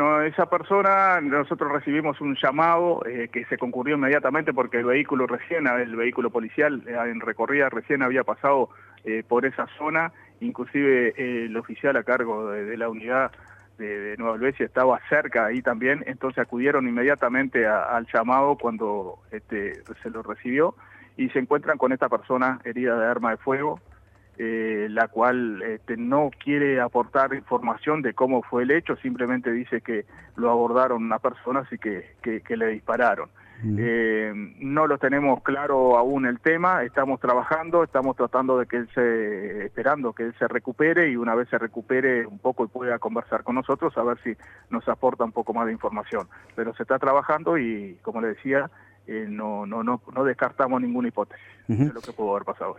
Bueno, esa persona, nosotros recibimos un llamado eh, que se concurrió inmediatamente porque el vehículo recién, el vehículo policial eh, en recorrida recién había pasado eh, por esa zona, inclusive el oficial a cargo de, la unidad de, Nueva Albesia estaba cerca ahí también, entonces acudieron inmediatamente al llamado cuando este, se lo recibió. Y se encuentran con esta persona herida de arma de fuego, eh, la cual este, no quiere aportar información de cómo fue el hecho, simplemente dice que lo abordaron una persona así que, que, le dispararon. Mm. Eh, no lo tenemos claro aún el tema, estamos trabajando, estamos tratando de que él se, esperando que él se recupere y una vez se recupere un poco y pueda conversar con nosotros a ver si nos aporta un poco más de información. Pero se está trabajando y como le decía, eh, no, no, no, no descartamos ninguna hipótesis de lo que pudo haber pasado hoy.